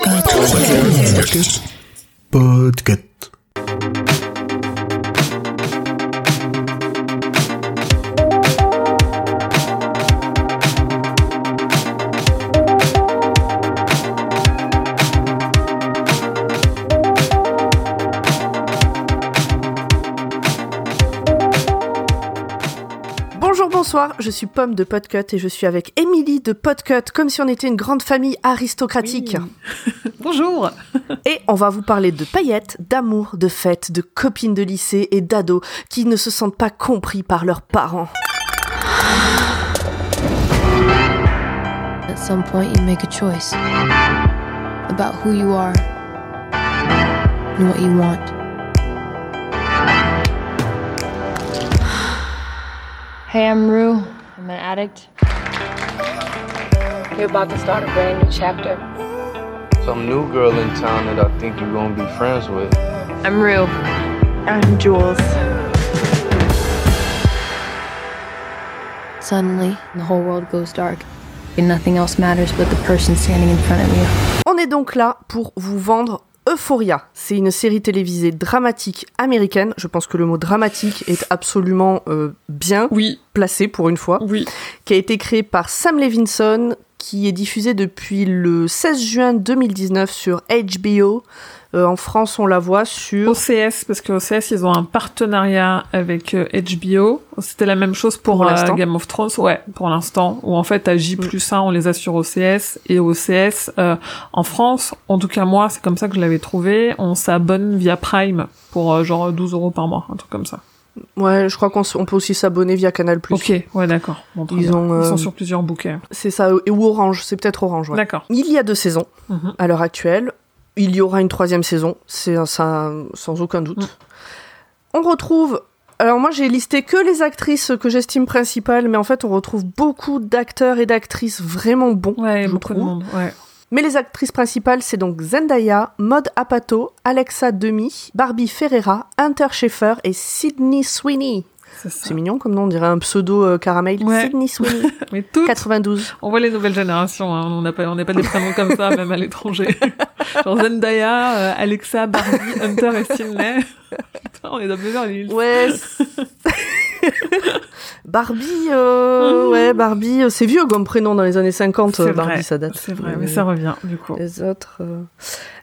Podcast. Bonjour, bonsoir, je suis Pomme de Podcut et je suis avec Émilie de Podcut, comme si on était une grande famille aristocratique. Bonjour Et on va vous parler de paillettes, d'amour, de fêtes, de copines de lycée et d'ados qui ne se sentent pas compris par leurs parents. At some point, you make a choice about who you are and what you want. Hey, I'm Rue. I'm an addict. You're about to start a brand new chapter. Some new girl in town that I think you're gonna be friends with. I'm Rue. I'm Jules. Suddenly, the whole world goes dark, and nothing else matters but the person standing in front of you. On est donc là pour vous vendre Euphoria. C'est une série télévisée dramatique américaine. Je pense que le mot dramatique est absolument euh, bien Oui, placé pour une fois. oui. qui a été créé par Sam Levinson, qui est diffusé depuis le 16 juin 2019 sur HBO. Euh, en France, on la voit sur... OCS, parce que OCS, ils ont un partenariat avec euh, HBO. C'était la même chose pour, Pour euh. Game of Thrones, ouais, pour l'instant. Où en fait, à J plus 1, on les a sur OCS. Et OCS, euh, en France, en tout cas moi, c'est comme ça que je l'avais trouvé, on s'abonne via Prime pour euh, genre 12 euros par mois, un truc comme ça. Ouais, je crois qu'on on peut aussi s'abonner via Canal+. Ok, ouais, d'accord. Bon, Ils bien. ont, Ils euh, sont sur plusieurs bouquets. C'est ça, ou Orange, c'est peut-être Orange, ouais. D'accord. Il y a deux saisons Mhm. à l'heure actuelle. Il y aura une troisième saison, c'est ça, sans aucun doute. Mm. On retrouve... Alors moi j'ai listé que les actrices que j'estime principales, mais en fait on retrouve beaucoup d'acteurs et d'actrices vraiment bons. Ouais, je beaucoup de monde, ouais. Mais les actrices principales, c'est donc Zendaya, Maud Apatow, Alexa Demi, Barbie Ferreira, Hunter Schaeffer et Sydney Sweeney. C'est mignon comme nom, on dirait un pseudo euh, caramel. Ouais. Sydney Sweeney, Mais toutes 92. On voit les nouvelles générations, hein. on n'a pas, on n'a pas des prénoms comme ça, même à l'étranger. Genre Zendaya, euh, Alexa, Barbie, Hunter et Sydney. Putain, on est dans plusieurs lignes. Ouais. Barbie, euh, Mhm. ouais, Barbie, euh, c'est vieux comme prénom dans les années 50. euh, C'est Barbie, vrai, ça date. C'est vrai, mais ça revient, du coup. Les autres. euh,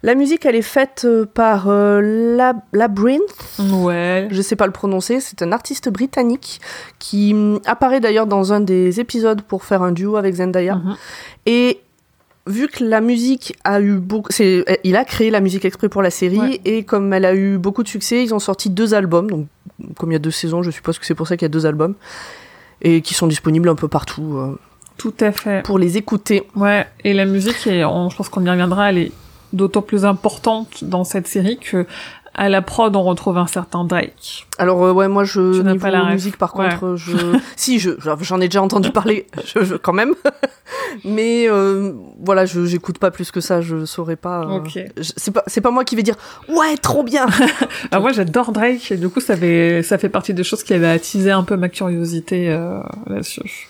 La musique, elle est faite euh, par euh, Lab- Labyrinth. Ouais. je sais pas le prononcer, c'est un artiste britannique qui hum, apparaît d'ailleurs dans un des épisodes pour faire un duo avec Zendaya. Mhm. Et vu que la musique a eu beaucoup, il a créé la musique exprès pour la série Ouais. et comme elle a eu beaucoup de succès, ils ont sorti deux albums. Donc comme il y a deux saisons, je suppose que c'est pour ça qu'il y a deux albums et qui sont disponibles un peu partout euh, Tout à fait. pour les écouter. Ouais. Et la musique, est, on, je pense qu'on y reviendra, elle est d'autant plus importante dans cette série que à la prod, on retrouve un certain Drake. Alors euh, ouais, moi je Tu niveau pas la musique par contre, je si je j'en ai déjà entendu parler, je, je- quand même, mais euh, voilà, je j'écoute pas plus que ça, je saurais pas. euh, C'est pas c'est pas moi qui vais dire ouais trop bien. Ah, moi, j'adore Drake, et du coup, ça fait, ça fait partie des choses qui avaient attisé un peu ma curiosité euh, là-dessus.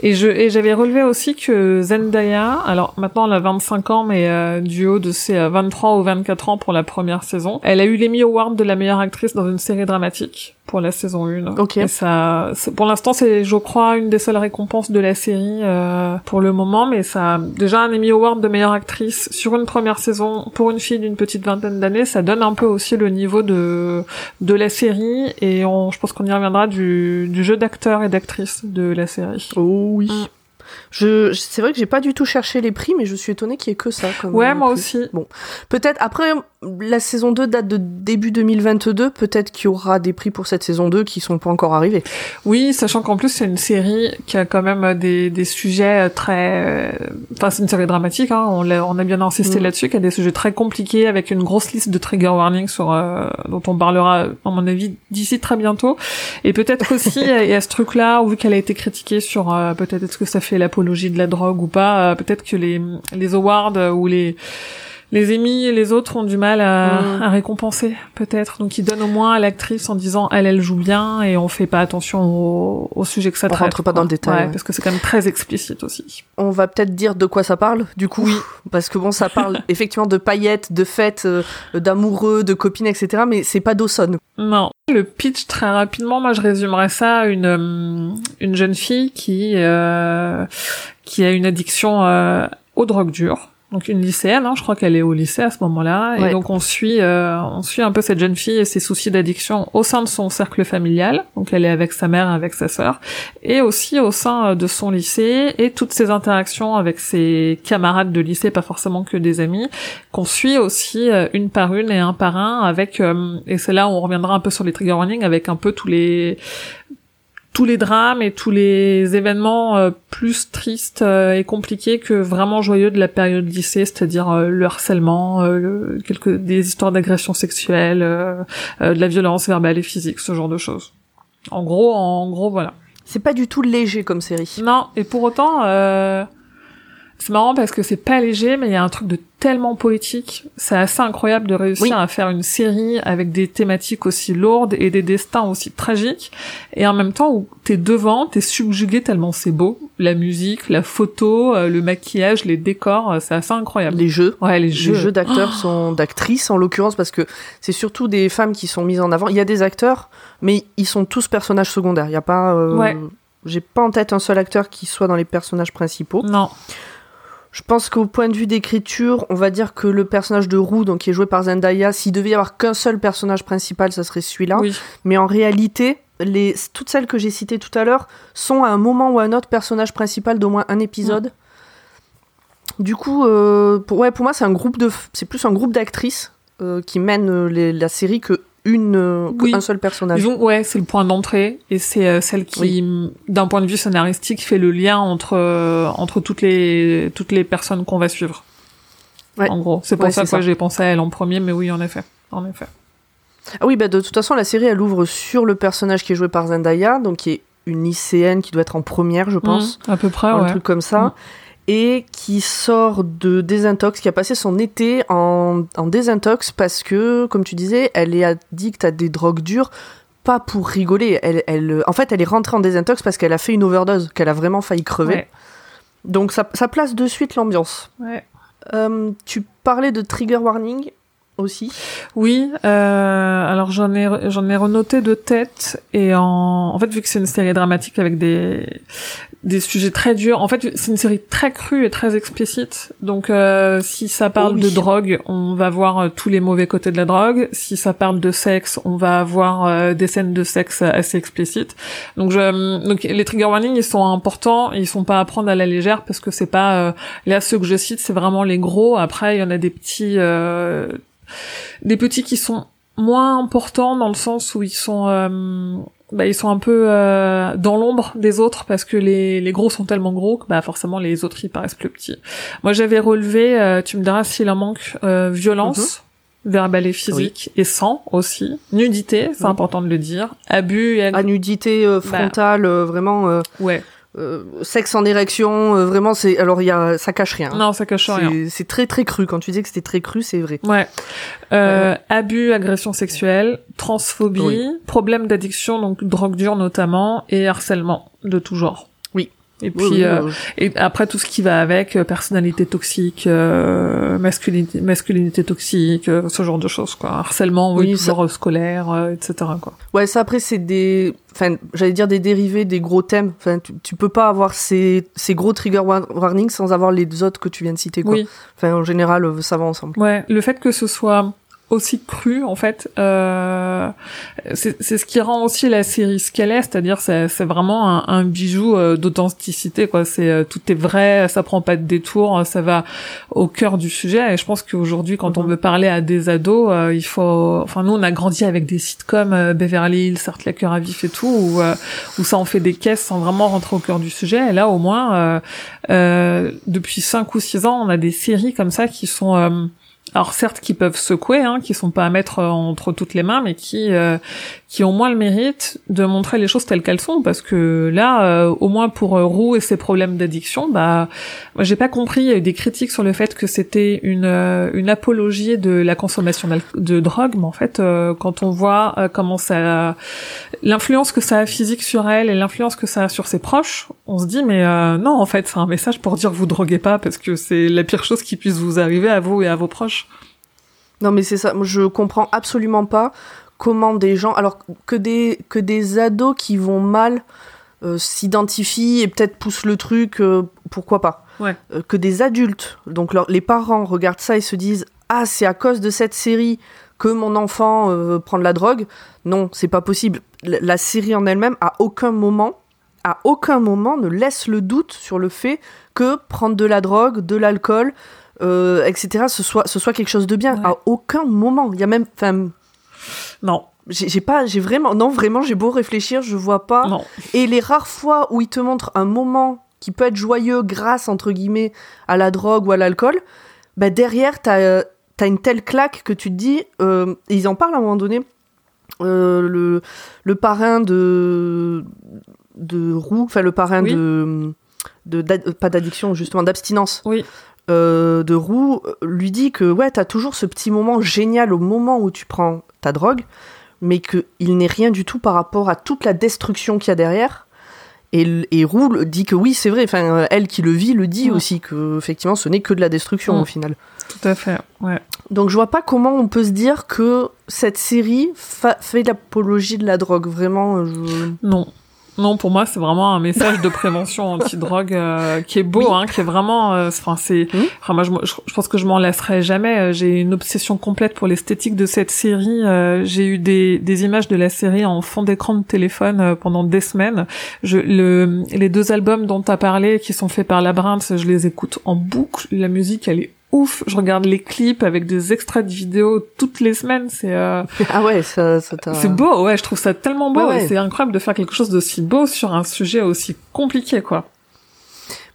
Et je et j'avais relevé aussi que Zendaya, alors maintenant elle a 25 ans, mais euh, du haut de ses euh, 23 ou 24 ans pour la première saison, elle a eu l'Emmy Award de la meilleure actrice dans une série dramatique pour la saison 1. Ok. Et ça, pour l'instant, c'est, je crois, une des seules récompenses de la série euh, pour le moment, mais ça, déjà un Emmy Award de meilleure actrice sur une première saison pour une fille d'une petite vingtaine d'années, ça donne un peu aussi le niveau de de la série et on, je pense qu'on y reviendra du, du jeu d'acteurs et d'actrices de la série. Oh oui. Ah. Je, c'est vrai que j'ai pas du tout cherché les prix, mais je suis étonnée qu'il y ait que ça. Comme Ouais, euh, moi prix. aussi. Peut-être après la saison 2 date de début 2022, peut-être qu'il y aura des prix pour cette saison 2 qui sont pas encore arrivés. Oui, sachant qu'en plus c'est une série qui a quand même des, des sujets très... euh, Enfin, c'est une série dramatique, hein, on, l'a- on a bien insisté Mm. là-dessus, qui a des sujets très compliqués avec une grosse liste de trigger warnings sur, euh, dont on parlera, à mon avis, d'ici très bientôt. Et peut-être aussi, il y a ce truc-là, vu qu'elle a été critiquée sur euh, peut-être est-ce que ça fait l'apologie de la drogue ou pas, euh, peut-être que les, les awards ou les les émis et les autres ont du mal à, Mm. à récompenser, peut-être. Donc ils donnent au moins à l'actrice en disant elle, elle joue bien et on fait pas attention au, au sujet que ça On traite. rentre pas quoi. dans le détail, Ouais, ouais. parce que c'est quand même très explicite aussi. On va peut-être dire de quoi ça parle, du coup. Parce que bon, ça parle effectivement de paillettes, de fêtes, euh, d'amoureux, de copines, etc. Mais c'est pas Dawson. Non. Le pitch, très rapidement, moi je résumerais ça à une, euh, une jeune fille qui, euh, qui a une addiction euh, aux drogues dures. Donc une lycéenne, hein, je crois qu'elle est au lycée à ce moment-là, Ouais. et donc on suit, euh, on suit un peu cette jeune fille et ses soucis d'addiction au sein de son cercle familial. Donc elle est avec sa mère, avec sa sœur, et aussi au sein euh, de son lycée et toutes ses interactions avec ses camarades de lycée, pas forcément que des amis, qu'on suit aussi euh, une par une et un par un avec euh, et c'est là où on reviendra un peu sur les trigger warnings avec un peu tous les tous les drames et tous les événements euh, plus tristes euh, et compliqués que vraiment joyeux de la période lycée, c'est-à-dire euh, le harcèlement, euh, le- quelques des histoires d'agression sexuelle, euh, euh, de la violence verbale et physique, ce genre de choses. En gros, en gros, voilà. C'est pas du tout léger comme série. Non, et pour autant, euh, c'est marrant parce que c'est pas léger, mais il y a un truc de tellement poétique. C'est assez incroyable de réussir Oui. à faire une série avec des thématiques aussi lourdes et des destins aussi tragiques, et en même temps où t'es devant, t'es subjugué tellement c'est beau. La musique, la photo, euh, le maquillage, les décors, euh, c'est assez incroyable. Les jeux. Ouais, les Les jeux. jeux d'acteurs sont d'actrices en l'occurrence parce que c'est surtout des femmes qui sont mises en avant. Il y a des acteurs, mais ils sont tous personnages secondaires. Il y a pas. euh, Ouais. J'ai pas en tête un seul acteur qui soit dans les personnages principaux. Non. Je pense qu'au point de vue d'écriture, on va dire que le personnage de Roux, donc qui est joué par Zendaya, s'il devait y avoir qu'un seul personnage principal, ça serait celui-là. Oui. Mais en réalité, les, toutes celles que j'ai citées tout à l'heure sont à un moment ou à un autre personnage principal d'au moins un épisode. Du coup, euh, pour, ouais, pour moi, c'est un groupe de, c'est plus un groupe d'actrices euh, qui mènent euh, les- la série que une, euh, Oui. qu'un seul personnage. Disons, ouais, c'est le point d'entrée et c'est euh, celle qui, d'un point de vue scénaristique, fait le lien entre euh, entre toutes les toutes les personnes qu'on va suivre. Ouais. En gros, c'est pour Ouais, ça que j'ai pensé à elle en premier, mais oui, en effet, en effet. Ah oui, bah de toute façon, la série, elle ouvre sur le personnage qui est joué par Zendaya, donc qui est une lycéenne qui doit être en première, je pense. Mmh, à peu près, un ouais. truc comme ça, Mm. Et qui sort de désintox, qui a passé son été en, en désintox parce que, comme tu disais, elle est addicte à des drogues dures, pas pour rigoler. Elle, elle, en fait, elle est rentrée en désintox parce qu'elle a fait une overdose, qu'elle a vraiment failli crever. Ouais. Donc ça, ça place de suite l'ambiance. Ouais. Euh, tu parlais de trigger warning aussi. Oui, euh, alors j'en ai j'en ai renoté de tête et en en fait vu que c'est une série dramatique avec des des sujets très durs, en fait c'est une série très crue et très explicite. Donc euh, si ça parle Oh oui. de drogue, on va voir euh, tous les mauvais côtés de la drogue. Si ça parle de sexe, on va avoir euh, des scènes de sexe assez explicites. Donc je donc les trigger warnings ils sont importants, ils sont pas à prendre à la légère parce que c'est pas euh, là ceux que je cite c'est vraiment les gros. Après il y en a des petits euh, des petits qui sont moins importants dans le sens où ils sont euh, bah, ils sont un peu euh, dans l'ombre des autres parce que les, les gros sont tellement gros que bah forcément les autres ils paraissent plus petits. Moi j'avais relevé, euh, tu me diras s'il en manque, euh, violence. verbale et physique et sang aussi nudité c'est Oui. important de le dire abus et À nudité euh, frontale, euh, vraiment euh, ouais euh, sexe en érection, euh, vraiment c'est. Alors il y a, ça cache rien. non ça cache rien C'est- très très cru. Quand tu dis que c'était très cru, c'est vrai. Ouais. Euh, abus, agression sexuelle, transphobie, Oui. problème d'addiction, donc drogue dure notamment, et harcèlement de tout genre. Oui. Et Oui, puis oui, euh, euh, et après tout ce qui va avec, euh, personnalité toxique, euh, masculinité, masculinité toxique, euh, ce genre de choses quoi. Harcèlement, oui, Oui, ça- scolaire, euh, etc. quoi. Ouais, ça après c'est des, enfin, j'allais dire des dérivés, des gros thèmes. Enfin, tu, tu peux pas avoir ces, ces gros trigger war- warnings sans avoir les autres que tu viens de citer, quoi. Oui. Enfin, en général, ça va ensemble. Ouais, le fait que ce soit aussi cru, en fait, euh, c'est c'est ce qui rend aussi la série ce qu'elle est, c'est-à-dire c'est c'est vraiment un, un bijou euh, d'authenticité, quoi. C'est euh, tout est vrai, ça prend pas de détour, ça va au cœur du sujet. Et je pense qu'aujourd'hui, quand on Mhm. veut parler à des ados, euh, il faut, enfin nous on a grandi avec des sitcoms euh, Beverly Hills, Sartre la cœur à vif et tout, où euh, où ça en fait des caisses sans vraiment rentrer au cœur du sujet. Et là, au moins, euh, euh, depuis cinq ou six ans, on a des séries comme ça qui sont euh, alors certes qui peuvent secouer, hein, qui sont pas à mettre euh, entre toutes les mains, mais qui euh, qui ont moins le mérite de montrer les choses telles qu'elles sont, parce que là, euh, au moins pour Roux et ses problèmes d'addiction, bah, moi j'ai pas compris. Il y a eu des critiques sur le fait que c'était une une apologie de la consommation de drogue, mais en fait, quand on voit comment ça, l'influence que ça a physique sur elle et l'influence que ça a sur ses proches, on se dit mais non, en fait, c'est un message pour dire vous droguez pas parce que c'est la pire chose qui puisse vous arriver à vous et à vos proches. Non, mais c'est ça. Je comprends absolument pas comment des gens, alors que des, que des ados qui vont mal euh, s'identifient et peut-être poussent le truc, euh, pourquoi pas. Ouais. Euh, que des adultes, donc leur- les parents regardent ça et se disent Ah, c'est à cause de cette série que mon enfant prend de la drogue. Non, c'est pas possible. La série en elle-même, à aucun moment, à aucun moment ne laisse le doute sur le fait que prendre de la drogue, de l'alcool, euh, etc., ce soit, ce soit quelque chose de bien. Ouais. À aucun moment. Il y a même. Enfin, Non, j'ai pas. J'ai vraiment. Non, vraiment, j'ai beau réfléchir, je vois pas. non. Et les rares fois où ils te montrent un moment qui peut être joyeux grâce, entre guillemets, à la drogue ou à l'alcool, bah derrière, t'as euh, t'as une telle claque que tu te dis. euh, et ils en parlent à un moment donné. euh, le, le parrain de. de Roux, enfin le parrain Oui. de. de pas d'addiction, justement, d'abstinence Oui. Euh, de Roux euh, lui dit que ouais, t'as toujours ce petit moment génial au moment où tu prends ta drogue, mais qu'il n'est rien du tout par rapport à toute la destruction qu'il y a derrière. Et, et Roux dit que oui, c'est vrai, enfin, euh, elle qui le vit le dit Ouais. aussi, que effectivement ce n'est que de la destruction Ouais. au final. Tout à fait. Ouais. Donc je vois pas comment on peut se dire que cette série fa- fait l'apologie de la drogue, vraiment. je- Non. Non, pour moi, c'est vraiment un message de prévention anti-drogue euh, qui est beau, Oui. hein, qui est vraiment. euh, Enfin, c'est. Enfin, moi, je, je, pense que je m'en lasserai jamais. Euh, J'ai une obsession complète pour l'esthétique de cette série. Euh, J'ai eu des, des images de la série en fond d'écran de téléphone euh, pendant des semaines. Je, le, les deux albums dont tu as parlé, qui sont faits par Labyrinth, je les écoute en boucle. La musique, elle est ouf. Je regarde les clips avec des extraits de vidéos toutes les semaines. C'est euh, Ah ouais, ça, ça t'a- c'est beau, ouais, je trouve ça tellement beau Ouais, ouais. et c'est incroyable de faire quelque chose d'aussi beau sur un sujet aussi compliqué, quoi.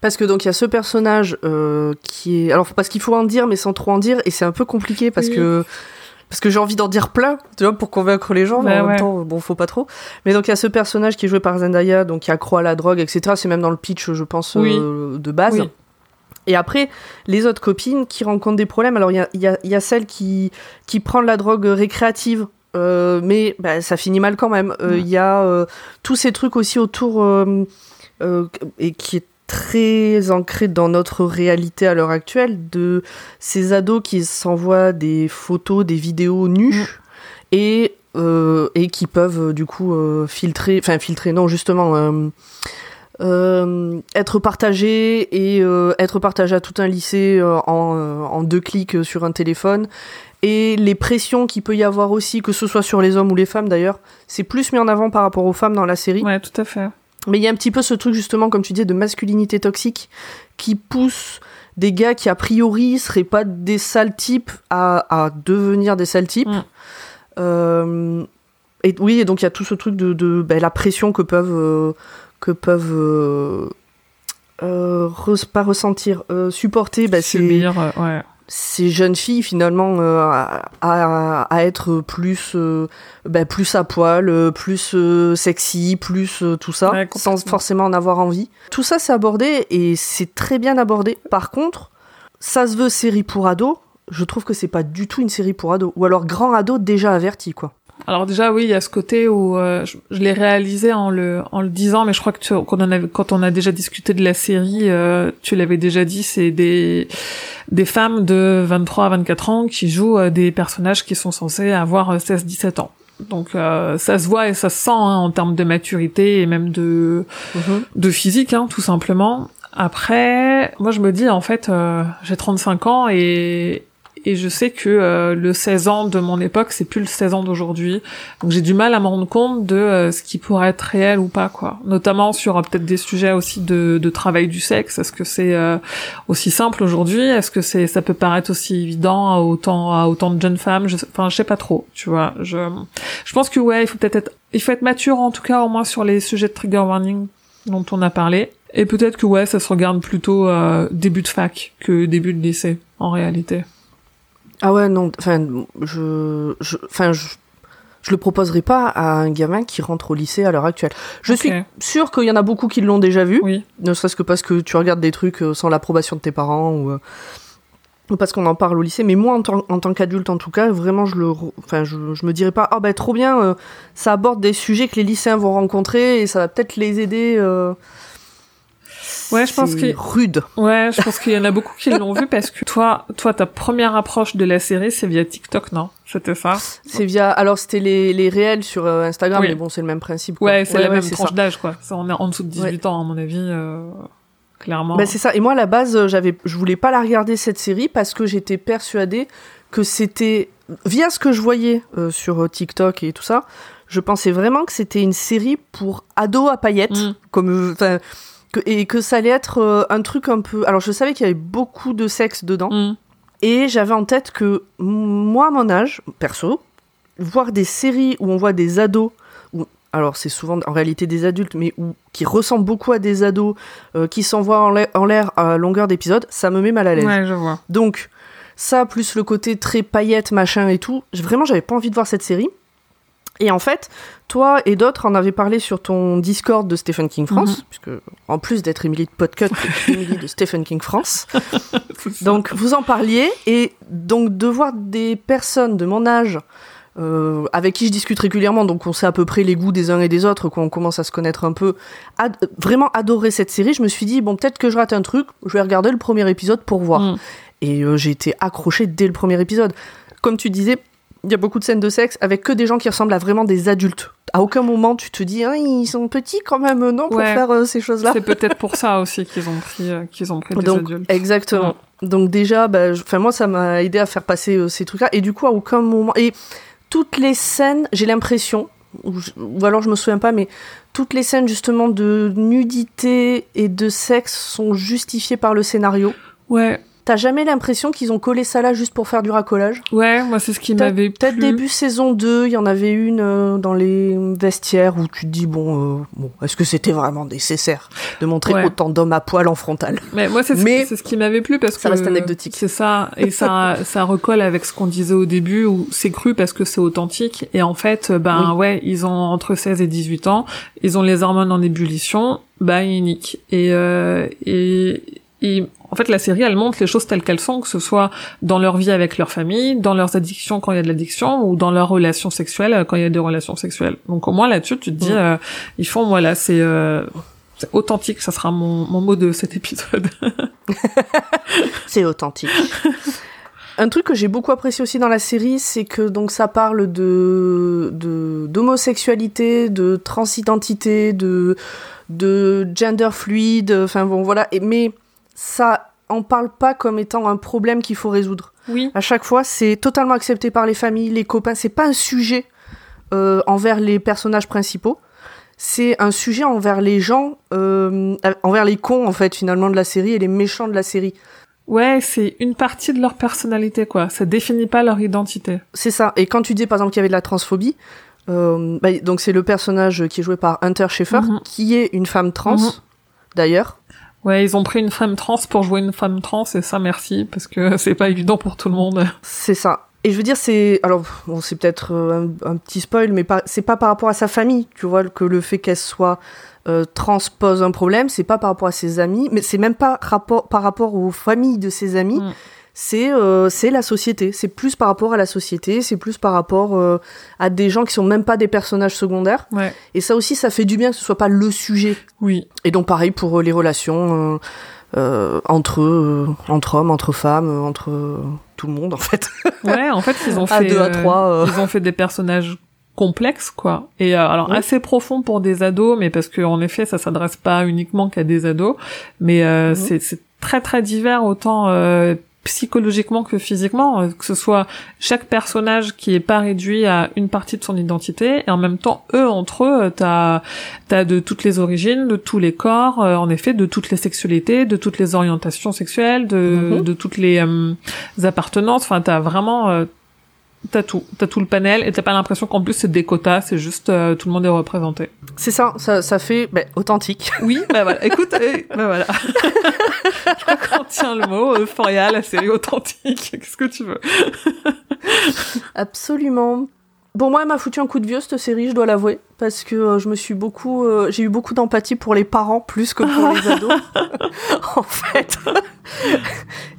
Parce que donc il y a ce personnage euh, qui est alors parce qu'il faut en dire mais sans trop en dire et c'est un peu compliqué parce Oui. que parce que j'ai envie d'en dire plein tu vois pour convaincre les gens mais Bah en même ouais. temps bon faut pas trop mais donc il y a ce personnage qui est joué par Zendaya donc qui accroît à la drogue etc c'est même dans le pitch je pense Oui. euh, de base Oui. Et après les autres copines qui rencontrent des problèmes. Alors il y a, y, y celle qui qui prend de la drogue récréative euh, mais bah, ça finit mal quand même. Euh, il y a euh, tous ces trucs aussi autour et qui est très ancré dans notre réalité à l'heure actuelle de ces ados qui s'envoient des photos, des vidéos nues et euh, et qui peuvent du coup filtrer, enfin filtrer. Non justement euh, être partagés et euh, être partagés à tout un lycée euh, en, en deux clics sur un téléphone et les pressions qu'il peut y avoir aussi, que ce soit sur les hommes ou les femmes d'ailleurs, c'est plus mis en avant par rapport aux femmes dans la série. Ouais, tout à fait. Mais il y a un petit peu ce truc justement, comme tu disais, de masculinité toxique qui pousse des gars qui a priori seraient pas des sales types à, à devenir des sales types. Mm. Et oui, et donc il y a tout ce truc de, de ben, la pression que peuvent que peuvent euh, euh, pas ressentir, euh, supporter ben, ces, ouais. ces jeunes filles finalement à, à- à être plus ben, plus à poil, plus sexy, plus tout ça, Ouais, sans forcément en avoir envie. Tout ça c'est abordé et c'est très bien abordé. Par contre, ça se veut série pour ados. Je trouve que c'est pas du tout une série pour ados. Ou alors grand ado déjà averti quoi. Alors déjà, oui, il y a ce côté où euh, je, je l'ai réalisé en le en le disant, mais je crois que tu, qu'on en avait, quand on a déjà discuté de la série, euh, tu l'avais déjà dit, c'est des des femmes de 23 à 24 ans qui jouent euh, des personnages qui sont censés avoir 16-17 ans. Donc euh, ça se voit et ça se sent hein, en termes de maturité et même de de physique, hein, tout simplement. Après, moi je me dis en fait, euh, j'ai 35 ans et et je sais que euh, le 16 ans de mon époque, c'est plus le 16 ans d'aujourd'hui. Donc j'ai du mal à me rendre compte de euh, ce qui pourrait être réel ou pas, quoi. Notamment sur euh, peut-être des sujets aussi de, de travail du sexe. Est-ce que c'est euh, aussi simple aujourd'hui? Est-ce que c'est ça peut paraître aussi évident à autant à autant de jeunes femmes? Enfin, je sais pas trop. Tu vois. Je je pense que ouais, il faut peut-être être il faut être mature en tout cas au moins sur les sujets de trigger warning dont on a parlé. Et peut-être que ouais, ça se regarde plutôt début de fac que début de lycée en réalité. Ah ouais, non, enfin, je, je, enfin, je, je le proposerai pas à un gamin qui rentre au lycée à l'heure actuelle. Je suis sûr qu'il y en a beaucoup qui l'ont déjà vu, Oui. ne serait-ce que parce que tu regardes des trucs euh, sans l'approbation de tes parents ou, euh, ou parce qu'on en parle au lycée. Mais moi, en tant, en tant qu'adulte, en tout cas, vraiment, je le, enfin, je, je me dirais pas, ah ben trop bien, euh, ça aborde des sujets que les lycéens vont rencontrer et ça va peut-être les aider. euh, Ouais, je pense que- rude. Ouais, je pense qu'il y en a beaucoup qui l'ont vu parce que toi, toi, ta première approche de la série, c'est via TikTok, non? C'était ça? C'est via, alors c'était les, les réels sur euh, Instagram, Oui. mais bon, c'est le même principe. quoi. Ouais, c'est la même tranche d'âge, quoi. Ça, on est en dessous de 18 ans, à mon avis, euh, clairement. Bah, c'est ça. Et moi, à la base, euh, j'avais, je voulais pas la regarder cette série parce que j'étais persuadée que c'était via ce que je voyais euh, sur TikTok et tout ça. Je pensais vraiment que c'était une série pour ados à paillettes, Mm. comme, que, et que ça allait être euh, un truc un peu. Alors, je savais qu'il y avait beaucoup de sexe dedans, Mm. et j'avais en tête que moi, à mon âge, perso, voir des séries où on voit des ados, alors c'est souvent en réalité des adultes, mais où, qui ressemblent beaucoup à des ados, euh, qui s'envoient en l'air- en l'air à longueur d'épisode, ça me met mal à l'aise. Ouais, je vois. Donc, ça, plus le côté très paillette, machin et tout, vraiment, j'avais pas envie de voir cette série. Et en fait, toi et d'autres en avaient parlé sur ton Discord de Stephen King France, Mhm. puisque en plus d'être Emily de Podcut, Emily de Stephen King France. Donc vous en parliez et donc de voir des personnes de mon âge euh, avec qui je discute régulièrement, donc on sait à peu près les goûts des uns et des autres, qu'on commence à se connaître un peu, ad- vraiment adorer cette série, je me suis dit bon peut-être que je rate un truc, je vais regarder le premier épisode pour voir. Mm. Et euh, j'ai été accrochée dès le premier épisode. Comme tu disais, il y a beaucoup de scènes de sexe avec que des gens qui ressemblent à vraiment des adultes. À aucun moment tu te dis ah, ils sont petits quand même non pour Ouais. faire euh, ces choses-là. C'est peut-être pour ça aussi qu'ils ont pris, euh, qu'ils ont pris des Donc, adultes. exactement. Donc déjà, bah, je- moi, ça m'a aidé à faire passer euh, ces trucs-là. Et du coup, à aucun moment... Et toutes les scènes, j'ai l'impression, ou, ou alors je me souviens pas, mais toutes les scènes justement de nudité et de sexe sont justifiées par le scénario. Ouais, T'as jamais l'impression qu'ils ont collé ça là juste pour faire du racolage? Ouais, moi c'est ce qui Peut-être m'avait peut-être plu. début saison 2, il y en avait une euh, dans les vestiaires où tu te dis, bon, euh, bon est-ce que c'était vraiment nécessaire de montrer Ouais. autant d'hommes à poil en frontal? Mais moi, c'est ce, qui m'avait plu parce ça que reste anecdotique. C'est ça, et ça, ça recolle avec ce qu'on disait au début où c'est cru parce que c'est authentique. Et en fait, ben ouais, ils ont entre 16 et 18 ans, ils ont les hormones en ébullition, bah ils niquent. Et, euh, et, et en fait, la série, elle montre les choses telles qu'elles sont, que ce soit dans leur vie avec leur famille, dans leurs addictions quand il y a de l'addiction, ou dans leurs relations sexuelles euh, quand il y a des relations sexuelles. Donc au moins là-dessus, tu te dis, Ouais. euh, ils font, voilà, c'est euh, c'est authentique, ça sera mon, mon mot de cet épisode. C'est authentique. Un truc que j'ai beaucoup apprécié aussi dans la série, c'est que donc ça parle de de- d'homosexualité, de, transidentité, de de gender fluide, enfin bon voilà. Et, mais ça en parle pas comme étant un problème qu'il faut résoudre. Oui. À chaque fois, c'est totalement accepté par les familles, les copains. C'est pas un sujet euh, envers les personnages principaux. C'est un sujet envers les gens, euh, envers les cons en fait finalement de la série et les méchants de la série. Ouais, c'est une partie de leur personnalité, quoi. Ça définit pas leur identité. C'est ça. Et quand tu dis par exemple qu'il y avait de la transphobie, euh, bah, donc c'est le personnage qui est joué par Hunter Schaeffer, Mhm. qui est une femme trans, Mhm. d'ailleurs. Ouais, ils ont pris une femme trans pour jouer une femme trans, et ça, merci, parce que c'est pas évident pour tout le monde. C'est ça. Et je veux dire, c'est alors bon, c'est peut-être euh, un, un petit spoil, mais pas- c'est pas par rapport à sa famille, tu vois, que le fait qu'elle soit euh, trans pose un problème. C'est pas par rapport à ses amis, mais c'est même pas rapport par rapport aux familles de ses amis. Mm. C'est euh, c'est la société. C'est plus par rapport à la société. C'est plus par rapport euh, à des gens qui sont même pas des personnages secondaires. Ouais. Et ça aussi, ça fait du bien que ce soit pas le sujet. Oui. Et donc pareil pour euh, les relations euh, euh, entre euh, entre hommes, entre femmes, entre tout le monde en fait. Ouais, en fait, ils ont À fait. deux, à trois, euh. Ils ont fait des personnages complexes, quoi. Et euh, alors Oui. assez profonds pour des ados, mais parce que en effet, ça s'adresse pas uniquement qu'à des ados, mais euh, c'est c'est très très divers autant. Euh, psychologiquement que physiquement, euh, que ce soit chaque personnage qui est pas réduit à une partie de son identité, et en même temps, eux, entre eux, euh, t'as t'as de toutes les origines, de tous les corps, euh, en effet, de toutes les sexualités, de toutes les orientations sexuelles, de, Mhm. de toutes les euh, appartenances, enfin, t'as vraiment... euh, T'as tout, t'as tout le panel et t'as pas l'impression qu'en plus c'est des quotas, c'est juste euh, tout le monde est représenté. C'est ça, ça, ça fait ben, authentique. Oui, bah voilà. Écoute, euh, bah voilà. je crois qu'on tient le mot. Euphoria, la série authentique. Qu'est-ce que tu veux? Absolument. Bon, moi, elle m'a foutu un coup de vieux cette série, je dois l'avouer, parce que euh, je me suis beaucoup, euh, j'ai eu beaucoup d'empathie pour les parents plus que pour les ados, en fait.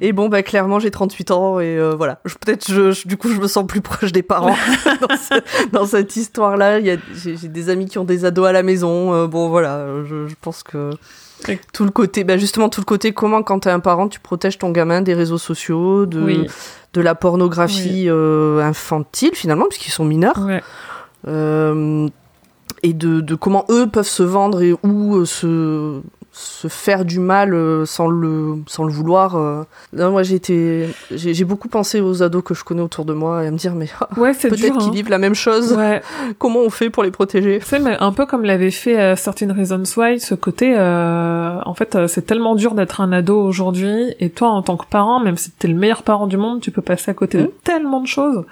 et bon, bah clairement, j'ai 38 ans et euh, voilà. Je- Peut-être, je, je- du coup, je me sens plus proche des parents dans, ce- dans cette histoire-là. Il y a, j'ai, j'ai des amis qui ont des ados à la maison. euh, bon, voilà, je, je pense que Et- tout le côté, bah justement, tout le côté comment, quand t'es un parent, tu protèges ton gamin des réseaux sociaux, de Oui. de la pornographie euh, infantile finalement puisqu'ils sont mineurs Ouais. euh, et de, de comment eux peuvent se vendre et ou euh, se se faire du mal euh, sans le sans le vouloir euh. Non, moi j'ai été j'ai j'ai beaucoup pensé aux ados que je connais autour de moi et à me dire mais ah, Ouais, c'est dur. peut-être qu'ils hein. vivent la même chose Ouais. comment on fait pour les protéger? Mais un peu comme l'avait fait euh, Certain Reasons Why, ce côté, euh, en fait, euh, c'est tellement dur d'être un ado aujourd'hui, et toi, en tant que parent, même si t'es le meilleur parent du monde, tu peux passer à côté de tellement de choses.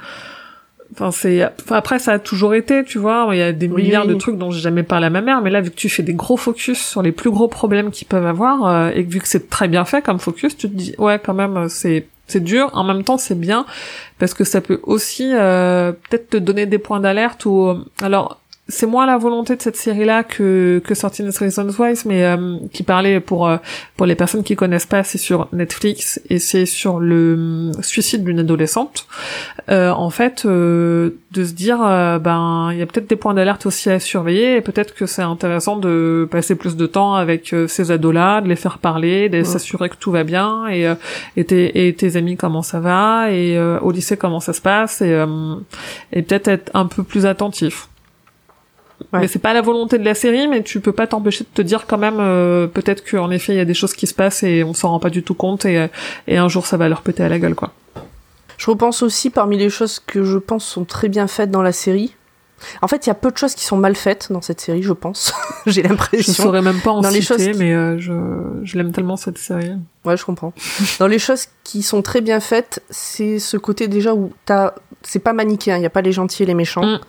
Enfin, c'est, enfin, après, ça a toujours été, tu vois, il y a des Oui, milliards oui. de trucs dont j'ai jamais parlé à ma mère, mais là, vu que tu fais des gros focus sur les plus gros problèmes qu'ils peuvent avoir, euh, et que vu que c'est très bien fait comme focus, tu te dis, ouais, quand même, euh, c'est, c'est dur, en même temps, c'est bien, parce que ça peut aussi, euh, peut-être te donner des points d'alerte ou, euh, alors, c'est moins la volonté de cette série-là que que Certain Reasons Why, mais euh, qui parlait pour euh, pour les personnes qui connaissent pas, c'est sur Netflix et c'est sur le hum, suicide d'une adolescente. Euh, en fait, euh, de se dire, euh, ben il y a peut-être des points d'alerte aussi à surveiller et peut-être que c'est intéressant de passer plus de temps avec euh, ces ados-là, de les faire parler, de Ouais. s'assurer que tout va bien et euh, et tes et tes amis comment ça va et euh, au lycée comment ça se passe et euh, et peut-être être un peu plus attentif. Ouais. Mais c'est pas la volonté de la série, mais tu peux pas t'empêcher de te dire quand même euh, peut-être qu'en effet il y a des choses qui se passent et on s'en rend pas du tout compte et, euh, et un jour ça va leur péter à la gueule quoi. je repense aussi parmi les choses que je pense sont très bien faites dans la série en fait il y a peu de choses qui sont mal faites dans cette série je pense j'ai Je l'impression saurais même pas en Dans les citer, choses qui- mais euh, je, je l'aime tellement cette série. Ouais, je comprends. Dans les choses qui sont très bien faites, c'est ce côté déjà où t'as, c'est pas manichéen. Il y a pas les gentils et les méchants, Mm.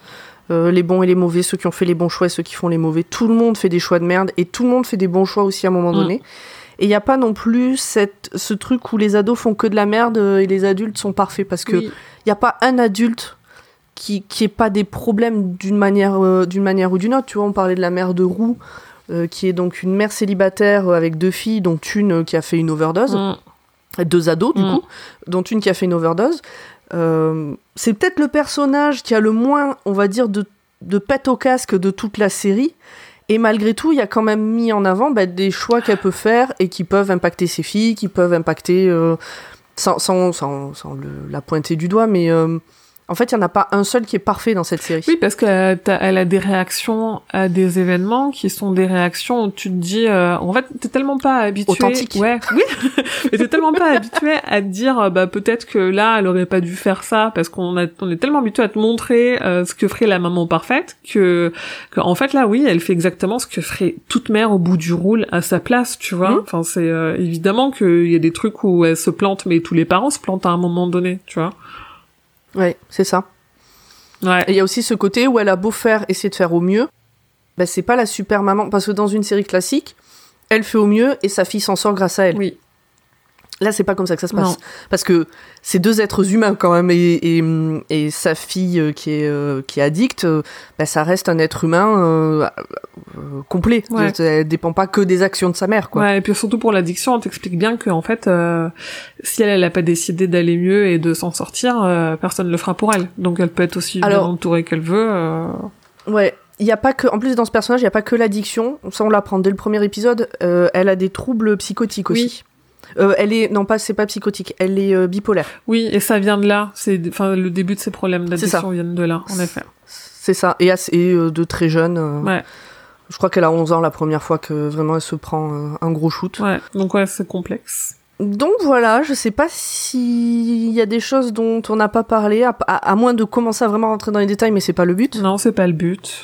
Euh, les bons et les mauvais, ceux qui ont fait les bons choix et ceux qui font les mauvais. Tout le monde fait des choix de merde et tout le monde fait des bons choix aussi à un moment Mm. donné. Et il y a pas non plus cette, ce truc où les ados font que de la merde euh, et les adultes sont parfaits parce que il y a pas un adulte qui qui ait pas des problèmes d'une manière euh, d'une manière ou d'une autre. Tu vois, on parlait de la mère de Roux. euh, qui est donc une mère célibataire avec deux filles, dont une qui a fait une overdose Mm. deux ados du Mm. coup, dont une qui a fait une overdose. Euh, c'est peut-être le personnage qui a le moins, on va dire, de, de pète au casque de toute la série. Et malgré tout, il y a quand même mis en avant bah, des choix qu'elle peut faire et qui peuvent impacter ses filles, qui peuvent impacter, euh, sans, sans, sans, sans le- la pointer du doigt, mais euh, en fait, il n'y en a pas un seul qui est parfait dans cette série. Oui, parce qu'elle elle a des réactions à des événements qui sont des réactions où tu te dis, euh, en fait, t'es tellement pas habitué. Authentique. Ouais, oui. Mais t'es tellement pas habitué à te dire, euh, bah peut-être que là, elle aurait pas dû faire ça, parce qu'on on est tellement habitué à te montrer euh, ce que ferait la maman parfaite que, que, en fait, là, oui, elle fait exactement ce que ferait toute mère au bout du roule à sa place, tu vois. Mhm. Enfin, c'est euh, évidemment qu'il y a des trucs où elle se plante, mais tous les parents se plantent à un moment donné, tu vois. Ouais, c'est ça. Ouais. Et il y a aussi ce côté où elle a beau faire, essayer de faire au mieux, bah, c'est pas la super maman. Parce que dans une série classique, elle fait au mieux et sa fille s'en sort grâce à elle. Oui. Là, c'est pas comme ça que ça se passe. Non. Parce que c'est deux êtres humains quand même. Et, et, et sa fille euh, qui est, euh, qui est addicte, euh, bah, ça reste un être humain euh, euh, complet. Ouais. Elle dépend pas que des actions de sa mère. Quoi. Ouais, et puis surtout pour l'addiction, on t'explique bien que en fait, euh, si elle, elle a pas décidé d'aller mieux et de s'en sortir, euh, personne le fera pour elle. Donc elle peut être aussi Alors- bien entourée qu'elle veut. Ouais. Il y a pas que, en plus dans ce personnage, il y a pas que l'addiction. Ça, on l'apprend dès le premier épisode. Euh, elle a des troubles psychotiques aussi. Euh, elle est, non pas, c'est pas psychotique. Elle est euh, bipolaire. Oui, et ça vient de là. C'est, enfin, le début de ses problèmes d'addiction viennent de là, en effet. C'est ça. Et, assez, et, euh, de très jeune. euh, Ouais. Je crois qu'elle a 11 ans la première fois que vraiment elle se prend euh, un gros shoot. Ouais. Donc ouais, c'est complexe. Donc voilà, je sais pas s'il y a des choses dont on n'a pas parlé, à, à- à moins de commencer à vraiment rentrer dans les détails, mais c'est pas le but. Non, c'est pas le but.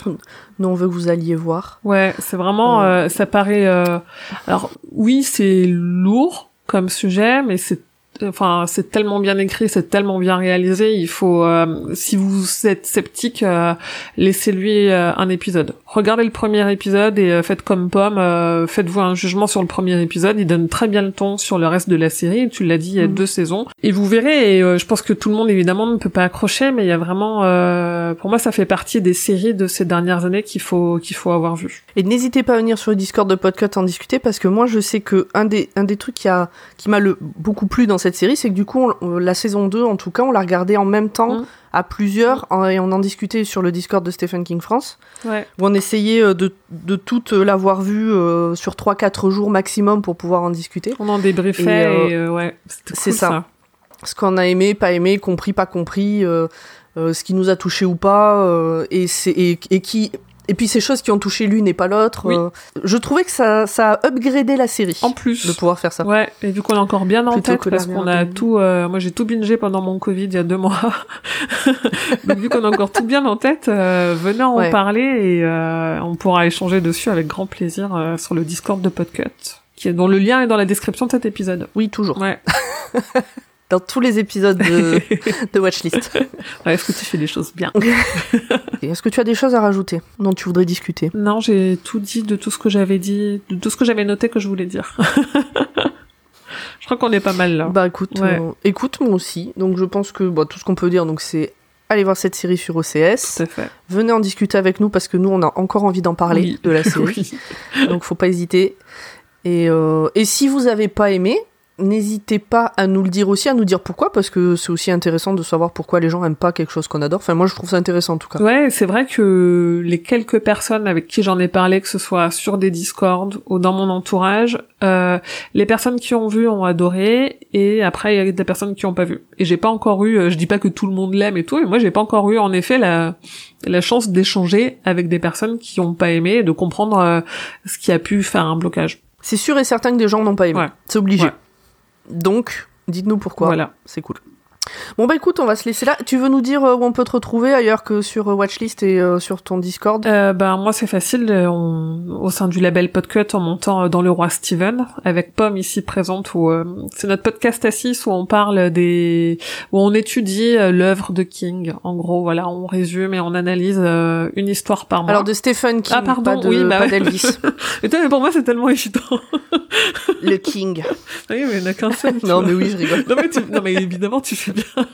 Nous, on veut que vous alliez voir. Ouais, c'est vraiment, euh, ça paraît. euh, Alors oui, c'est lourd comme sujet, mais c'est enfin, c'est tellement bien écrit, c'est tellement bien réalisé. Il faut, euh, si vous êtes sceptique, euh, laissez-lui euh, un épisode. Regardez le premier épisode et euh, faites comme Pomme, euh, faites-vous un jugement sur le premier épisode. Il donne très bien le ton sur le reste de la série. Tu l'as dit, il y a Mhm. deux saisons et vous verrez. Et euh, je pense que tout le monde évidemment ne peut pas accrocher, mais il y a vraiment, euh, pour moi, ça fait partie des séries de ces dernières années qu'il faut qu'il faut avoir vu. Et n'hésitez pas à venir sur le Discord de Podcut en discuter parce que moi je sais que un des, un des trucs qui, a, qui m'a le, beaucoup plu dans cette série, c'est que du coup on- la saison 2 en tout cas on l'a regardée en même temps Mm. à plusieurs et on en discutait sur le Discord de Stephen King France Ouais. où on essayait euh, de, de toutes l'avoir vue euh, sur 3-4 jours maximum pour pouvoir en discuter. On en débriefait Et, euh, euh, ouais, c'est cool, ça. Ce qu'on a aimé, pas aimé, compris, pas compris, euh, euh, ce qui nous a touché ou pas, euh, et, c'est, et, et qui... Et puis ces choses qui ont touché l'une et pas l'autre. Oui. euh, je trouvais que ça, ça a upgradé la série En plus. de pouvoir faire ça. Ouais, et vu qu'on est encore bien en Plutôt tête parce qu'on a tout, euh, moi j'ai tout bingé pendant mon Covid il y a deux mois. Donc vu qu'on a encore tout bien en tête, euh, venez en Ouais. parler et euh, on pourra échanger dessus avec grand plaisir euh, sur le Discord de Podcut, qui est dont le lien est dans la description de cet épisode. Oui, toujours. Ouais. Dans tous les épisodes de, de Watchlist. Ouais, Est-ce que tu fais des choses bien? Est-ce que tu as des choses à rajouter dont tu voudrais discuter? Non, j'ai tout dit de tout ce que j'avais dit, de tout ce que j'avais noté que je voulais dire. je crois qu'on est pas mal là. Bah écoute, Ouais. euh, écoute moi aussi. Donc je pense que bah, tout ce qu'on peut dire, donc c'est allez voir cette série sur OCS. Tout à fait. Venez en discuter avec nous parce que nous on a encore envie d'en parler Oui. de la série. Oui. donc faut pas hésiter. Et, euh, et si vous avez pas aimé, n'hésitez pas à nous le dire aussi, à nous dire pourquoi, parce que c'est aussi intéressant de savoir pourquoi les gens aiment pas quelque chose qu'on adore. Enfin moi je trouve ça intéressant en tout cas. Ouais, c'est vrai que les quelques personnes avec qui j'en ai parlé, que ce soit sur des Discord ou dans mon entourage, euh, les personnes qui ont vu ont adoré, et après il y a des personnes qui ont pas vu. Et j'ai pas encore eu, euh, je dis pas que tout le monde l'aime et tout, mais moi j'ai pas encore eu en effet la la chance d'échanger avec des personnes qui ont pas aimé, et de comprendre euh, ce qui a pu faire un blocage. C'est sûr et certain que des gens n'ont pas aimé. Ouais. C'est obligé. Ouais. Donc dites-nous pourquoi. Voilà. C'est cool. Bon bah écoute, on va se laisser là. Tu veux nous dire euh, où on peut te retrouver ailleurs que sur euh, Watchlist et euh, sur ton Discord? Euh, ben moi c'est facile on- au sein du label Podcut en montant dans le roi Steven avec Pomme ici présente où euh, c'est notre podcast assis où on parle des où on étudie l'œuvre de King en gros voilà on résume et on analyse euh, une histoire par mois Alors de Stephen King, Ah, pardon, pas de- oui, bah pas d'Elvis. et toi, mais pour moi c'est tellement évident le King. oui mais il n'y en a qu'un seul Non vois. mais oui, je rigole. non mais, tu- non mais évidemment tu fais bien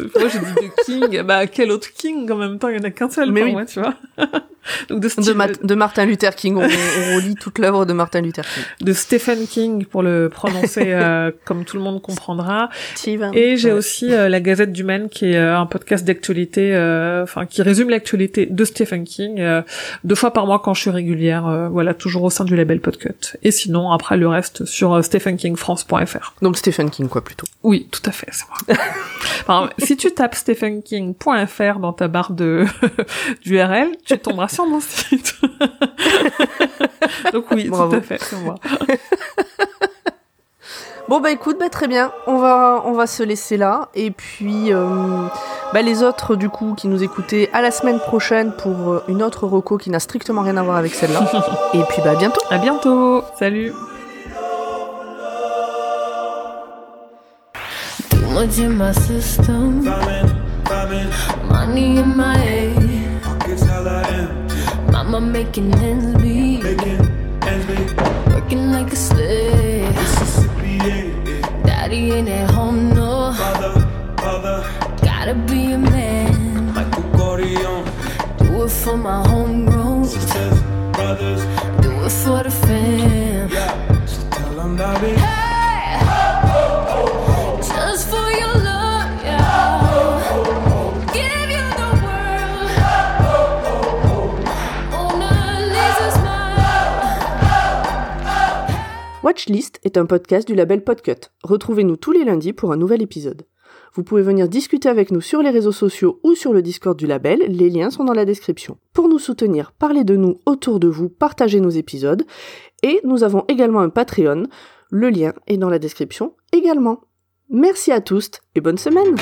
moi j'ai dit de King. Bah quel autre King en même temps? Il y en a qu'un seul Mais pour oui. moi tu vois donc de, De, Steve- Ma- de Martin Luther King. On, on relit toute l'œuvre de Martin Luther King. de Stephen King pour le prononcer euh, comme tout le monde comprendra. Stephen. Et j'ai Ouais. aussi euh, la Gazette du Maine qui est euh, un podcast d'actualité, euh, enfin qui résume l'actualité de Stephen King euh, deux fois par mois quand je suis régulière. euh, voilà, toujours au sein du label Podcut. Et sinon après le reste sur stephenkingfrance.fr. Donc Stephen King quoi plutôt. Oui, tout à fait, c'est moi. Enfin, si tu tapes stephenking.fr dans ta barre de d'URL, tu tomberas sur mon site. Donc oui, Bravo. tout à fait, c'est moi. Bon bah écoute, bah très bien. On va on va se laisser là et puis euh, bah, les autres du coup qui nous écoutaient à la semaine prochaine pour euh, une autre reco qui n'a strictement rien à voir avec celle-là. et puis bah à bientôt. À bientôt. Salut. In my Mama making ends meet. Making ends meet. Working like a slave. Yeah. Daddy ain't at home, no. Father, father. Gotta be a man. Michael Corleone. Do it for my homegrown. Sisters, brothers. Do it for the fam. Yeah, so tell them that Watchlist est un podcast du label Podcut. Retrouvez-nous tous les lundis pour un nouvel épisode. Vous pouvez venir discuter avec nous sur les réseaux sociaux ou sur le Discord du label, les liens sont dans la description. Pour nous soutenir, parlez de nous autour de vous, partagez nos épisodes, et nous avons également un Patreon, le lien est dans la description également. Merci à tous et bonne semaine